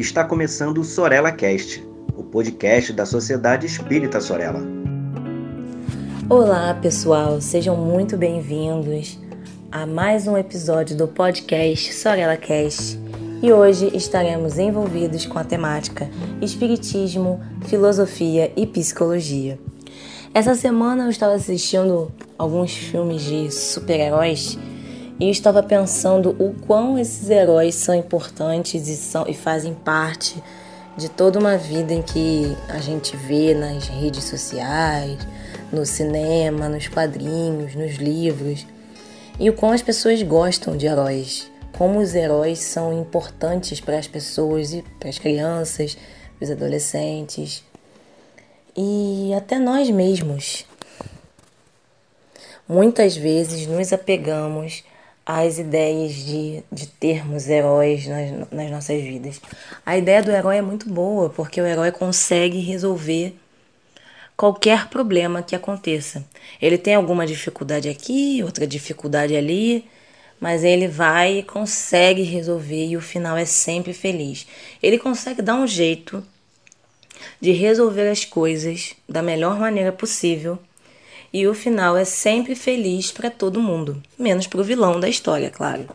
Está começando o Sorella Cast, o podcast da Sociedade Espírita Sorella. Olá, pessoal, sejam muito bem-vindos a mais um episódio do podcast Sorella Cast. E hoje estaremos envolvidos com a temática Espiritismo, Filosofia e Psicologia. Essa semana eu estava assistindo alguns filmes de super-heróis e eu estava pensando o quão esses heróis são importantes e, são, e fazem parte de toda uma vida em que a gente vê nas redes sociais, no cinema, nos quadrinhos, nos livros, e o quão as pessoas gostam de heróis, como os heróis são importantes para as pessoas e para as crianças, para os adolescentes e até nós mesmos. Muitas vezes nos apegamos às ideias de, de termos heróis nas, nas nossas vidas. A ideia do herói é muito boa, porque o herói consegue resolver qualquer problema que aconteça. Ele tem alguma dificuldade aqui, outra dificuldade ali, mas ele vai e consegue resolver e o final é sempre feliz. Ele consegue dar um jeito de resolver as coisas da melhor maneira possível e o final é sempre feliz para todo mundo, menos para o vilão da história, claro.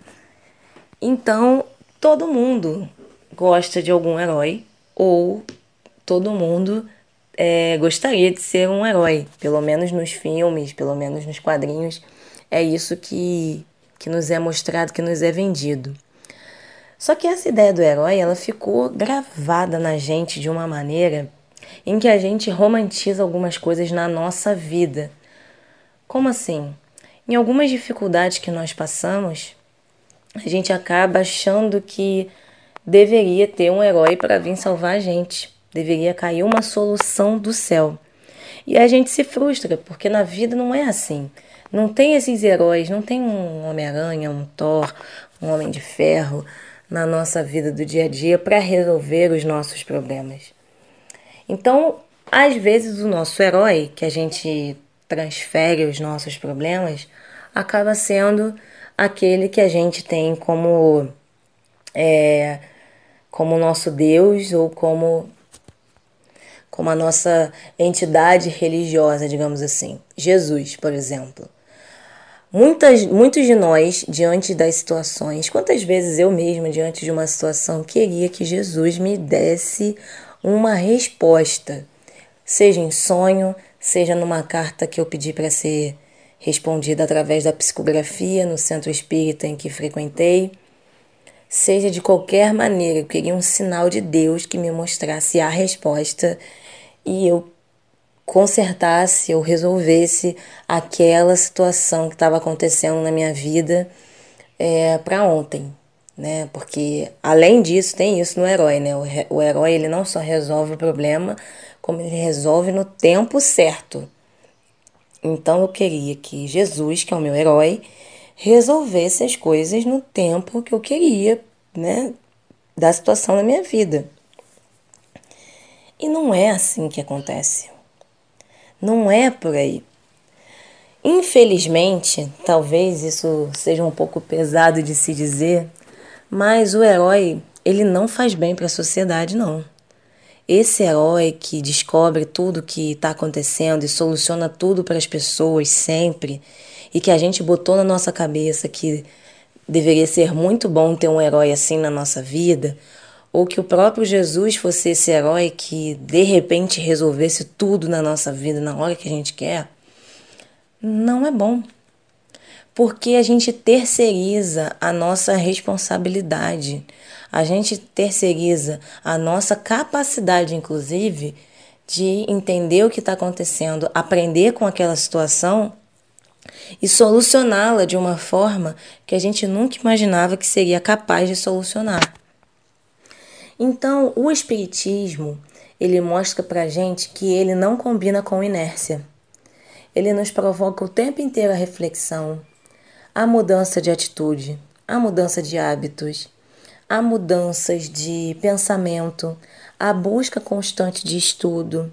Então, todo mundo gosta de algum herói ou todo mundo é, gostaria de ser um herói, pelo menos nos filmes, pelo menos nos quadrinhos. É isso que, que nos é mostrado, que nos é vendido. Só que essa ideia do herói, ela ficou gravada na gente de uma maneira em que a gente romantiza algumas coisas na nossa vida. Como assim? Em algumas dificuldades que nós passamos, a gente acaba achando que deveria ter um herói para vir salvar a gente. Deveria cair uma solução do céu. E a gente se frustra, porque na vida não é assim. Não tem esses heróis, não tem um Homem-Aranha, um Thor, um Homem de Ferro na nossa vida do dia a dia para resolver os nossos problemas. Então, às vezes, o nosso herói, que a gente transfere os nossos problemas, acaba sendo aquele que a gente tem como é, como nosso Deus ou como como a nossa entidade religiosa, digamos assim. Jesus, por exemplo. Muitas, muitos de nós, diante das situações, quantas vezes eu mesma, diante de uma situação, queria que Jesus me desse uma resposta, seja em sonho, seja numa carta que eu pedi para ser respondida através da psicografia no centro espírita em que frequentei, seja de qualquer maneira, eu queria um sinal de Deus que me mostrasse a resposta e eu consertasse ou resolvesse aquela situação que estava acontecendo na minha vida é, para ontem, né? Porque além disso tem isso no herói, né? O, o herói ele não só resolve o problema, como ele resolve no tempo certo. Então eu queria que Jesus, que é o meu herói, resolvesse as coisas no tempo que eu queria, né? Da situação da minha vida. E não é assim que acontece. Não é por aí. Infelizmente, talvez isso seja um pouco pesado de se dizer, mas o herói, ele não faz bem para a sociedade, não. Esse herói que descobre tudo que está acontecendo e soluciona tudo para as pessoas sempre, e que a gente botou na nossa cabeça que deveria ser muito bom ter um herói assim na nossa vida, ou que o próprio Jesus fosse esse herói que de repente resolvesse tudo na nossa vida na hora que a gente quer, não é bom porque a gente terceiriza a nossa responsabilidade, a gente terceiriza a nossa capacidade, inclusive, de entender o que está acontecendo, aprender com aquela situação e solucioná-la de uma forma que a gente nunca imaginava que seria capaz de solucionar. Então, o Espiritismo ele mostra para gente que ele não combina com inércia. Ele nos provoca o tempo inteiro a reflexão, a mudança de atitude, a mudança de hábitos, a mudanças de pensamento, a busca constante de estudo,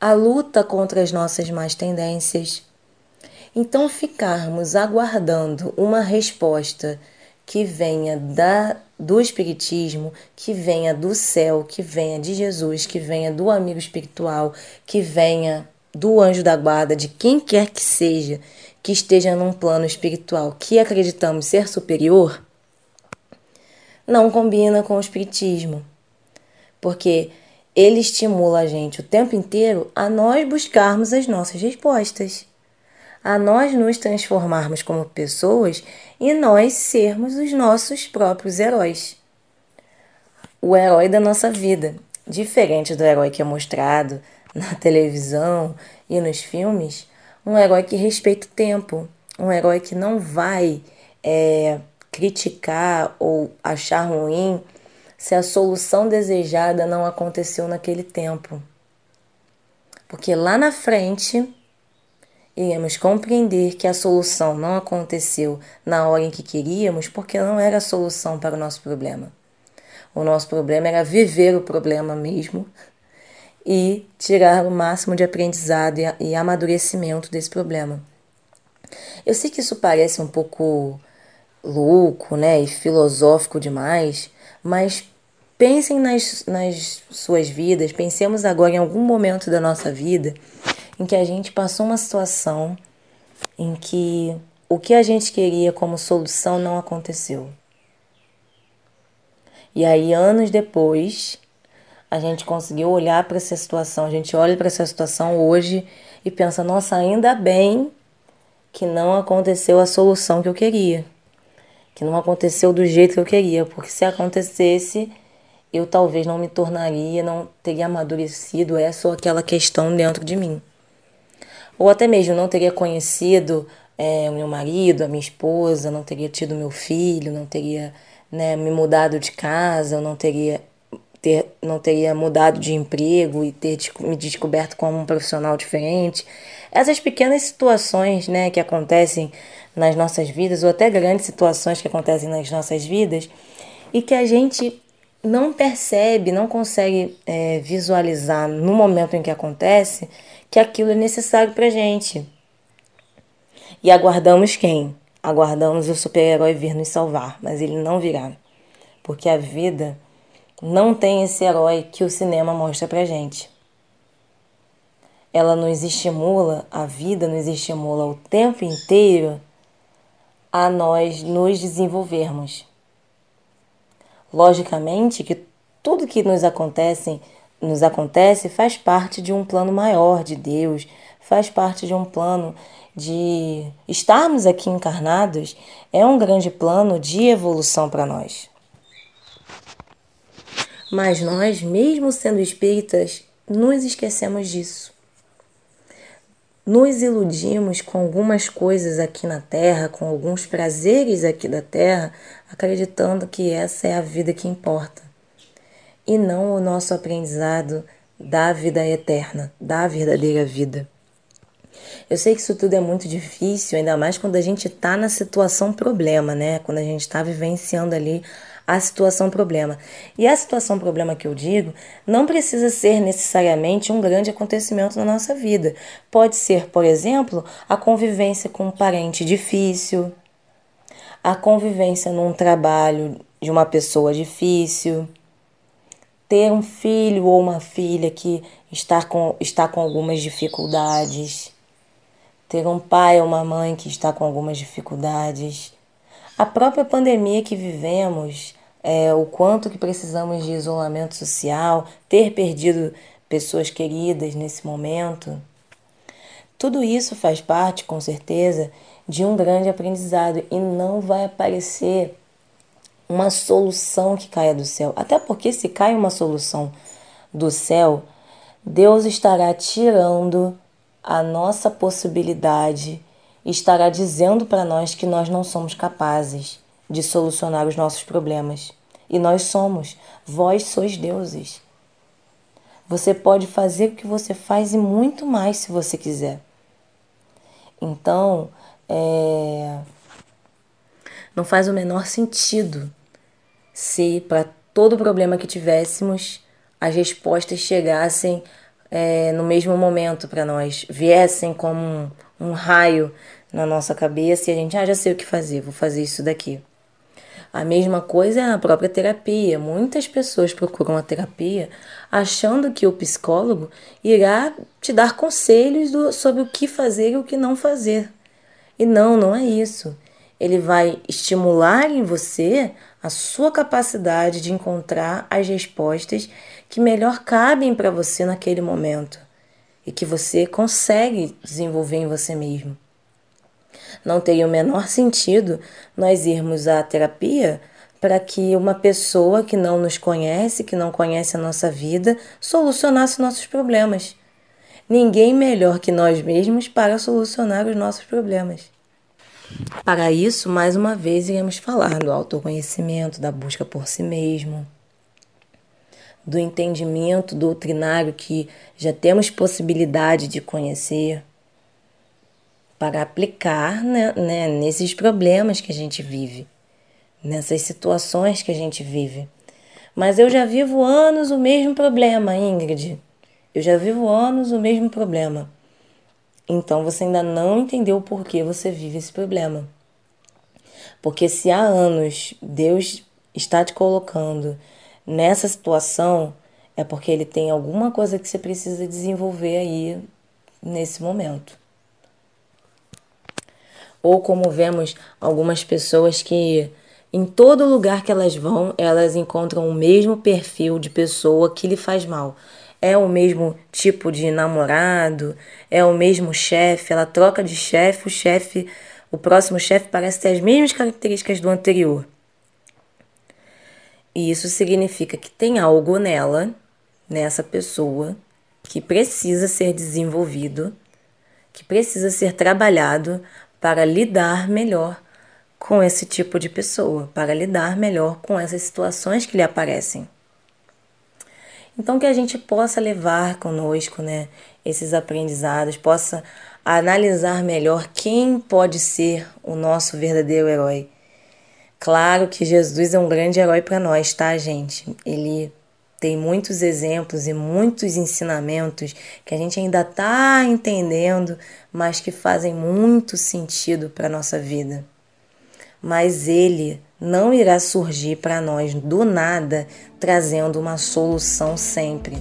a luta contra as nossas más tendências. Então, ficarmos aguardando uma resposta que venha da do espiritismo, que venha do céu, que venha de Jesus, que venha do amigo espiritual, que venha do anjo da guarda, de quem quer que seja, que esteja num plano espiritual que acreditamos ser superior, não combina com o espiritismo. Porque ele estimula a gente o tempo inteiro a nós buscarmos as nossas respostas, a nós nos transformarmos como pessoas e nós sermos os nossos próprios heróis. O herói da nossa vida, diferente do herói que é mostrado na televisão e nos filmes, um herói que respeita o tempo, um herói que não vai é, criticar ou achar ruim se a solução desejada não aconteceu naquele tempo. Porque lá na frente iremos compreender que a solução não aconteceu na hora em que queríamos, porque não era a solução para o nosso problema. O nosso problema era viver o problema mesmo e tirar o máximo de aprendizado e amadurecimento desse problema. Eu sei que isso parece um pouco louco, né, e filosófico demais, mas Pensem nas, nas suas vidas, pensemos agora em algum momento da nossa vida em que a gente passou uma situação em que o que a gente queria como solução não aconteceu. E aí, anos depois, a gente conseguiu olhar para essa situação, a gente olha para essa situação hoje e pensa: nossa, ainda bem que não aconteceu a solução que eu queria, que não aconteceu do jeito que eu queria, porque se acontecesse eu talvez não me tornaria, não teria amadurecido essa ou aquela questão dentro de mim. Ou até mesmo não teria conhecido é, o meu marido, a minha esposa, não teria tido meu filho, não teria né, me mudado de casa, não teria, ter, não teria mudado de emprego e ter me descoberto como um profissional diferente. Essas pequenas situações né, que acontecem nas nossas vidas, ou até grandes situações que acontecem nas nossas vidas, e que a gente não percebe, não consegue é, visualizar no momento em que acontece que aquilo é necessário para gente. E aguardamos quem? Aguardamos o super-herói vir nos salvar, mas ele não virá. Porque a vida não tem esse herói que o cinema mostra pra gente. Ela nos estimula, a vida nos estimula o tempo inteiro a nós nos desenvolvermos. Logicamente que tudo que nos acontece, nos acontece faz parte de um plano maior de Deus, faz parte de um plano de estarmos aqui encarnados, é um grande plano de evolução para nós. Mas nós, mesmo sendo espíritas, nos esquecemos disso. Nos iludimos com algumas coisas aqui na Terra, com alguns prazeres aqui da Terra, acreditando que essa é a vida que importa e não o nosso aprendizado da vida eterna, da verdadeira vida. Eu sei que isso tudo é muito difícil, ainda mais quando a gente está na situação problema, né? Quando a gente está vivenciando ali a situação problema. E a situação problema que eu digo não precisa ser necessariamente um grande acontecimento na nossa vida. Pode ser, por exemplo, a convivência com um parente difícil, a convivência num trabalho de uma pessoa difícil, ter um filho ou uma filha que está com, está com algumas dificuldades, ter um pai ou uma mãe que está com algumas dificuldades. A própria pandemia que vivemos, é, o quanto que precisamos de isolamento social, ter perdido pessoas queridas nesse momento. Tudo isso faz parte, com certeza, de um grande aprendizado e não vai aparecer uma solução que caia do céu. Até porque, se cai uma solução do céu, Deus estará tirando a nossa possibilidade, estará dizendo para nós que nós não somos capazes de solucionar os nossos problemas. E nós somos. Vós sois deuses. Você pode fazer o que você faz e muito mais se você quiser. Então, é... não faz o menor sentido se para todo problema que tivéssemos as respostas chegassem é, no mesmo momento para nós, viessem como um, raio na nossa cabeça e a gente, ah, já sei o que fazer, vou fazer isso daqui. A mesma coisa é na própria terapia. Muitas pessoas procuram a terapia achando que o psicólogo irá te dar conselhos do, sobre o que fazer e o que não fazer. E não, não é isso. Ele vai estimular em você a sua capacidade de encontrar as respostas que melhor cabem para você naquele momento e que você consegue desenvolver em você mesmo. Não teria o menor sentido nós irmos à terapia para que uma pessoa que não nos conhece, que não conhece a nossa vida, solucionasse nossos problemas. Ninguém melhor que nós mesmos para solucionar os nossos problemas. Para isso, mais uma vez, iremos falar do autoconhecimento, da busca por si mesmo, do entendimento doutrinário que já temos possibilidade de conhecer para aplicar né, né, nesses problemas que a gente vive, nessas situações que a gente vive. Mas eu já vivo anos o mesmo problema, Ingrid. Eu já vivo anos o mesmo problema. Então você ainda não entendeu o porquê você vive esse problema. Porque se há anos Deus está te colocando nessa situação, é porque ele tem alguma coisa que você precisa desenvolver aí nesse momento. Ou como vemos algumas pessoas que em todo lugar que elas vão, elas encontram o mesmo perfil de pessoa que lhe faz mal. É o mesmo tipo de namorado, é o mesmo chefe, ela troca de chefe, o chefe, o próximo chefe parece ter as mesmas características do anterior. E isso significa que tem algo nela, nessa pessoa, que precisa ser desenvolvido, que precisa ser trabalhado para lidar melhor com esse tipo de pessoa, para lidar melhor com essas situações que lhe aparecem. Então que a gente possa levar conosco, né, esses aprendizados, possa analisar melhor quem pode ser o nosso verdadeiro herói Claro que Jesus é um grande herói para nós, tá, gente? Ele tem muitos exemplos e muitos ensinamentos que a gente ainda está entendendo, mas que fazem muito sentido para nossa vida. Mas ele não irá surgir para nós do nada trazendo uma solução sempre.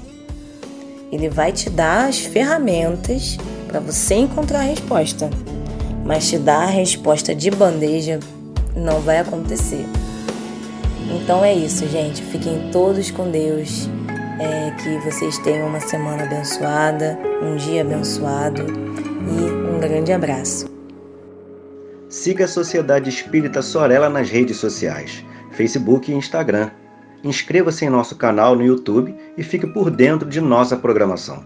Ele vai te dar as ferramentas para você encontrar a resposta, mas te dar a resposta de bandeja não vai acontecer. Então é isso, gente. Fiquem todos com Deus. É, que vocês tenham uma semana abençoada, um dia abençoado e um grande abraço. Siga a Sociedade Espírita Sorella nas redes sociais, Facebook e Instagram. Inscreva-se em nosso canal no YouTube e fique por dentro de nossa programação.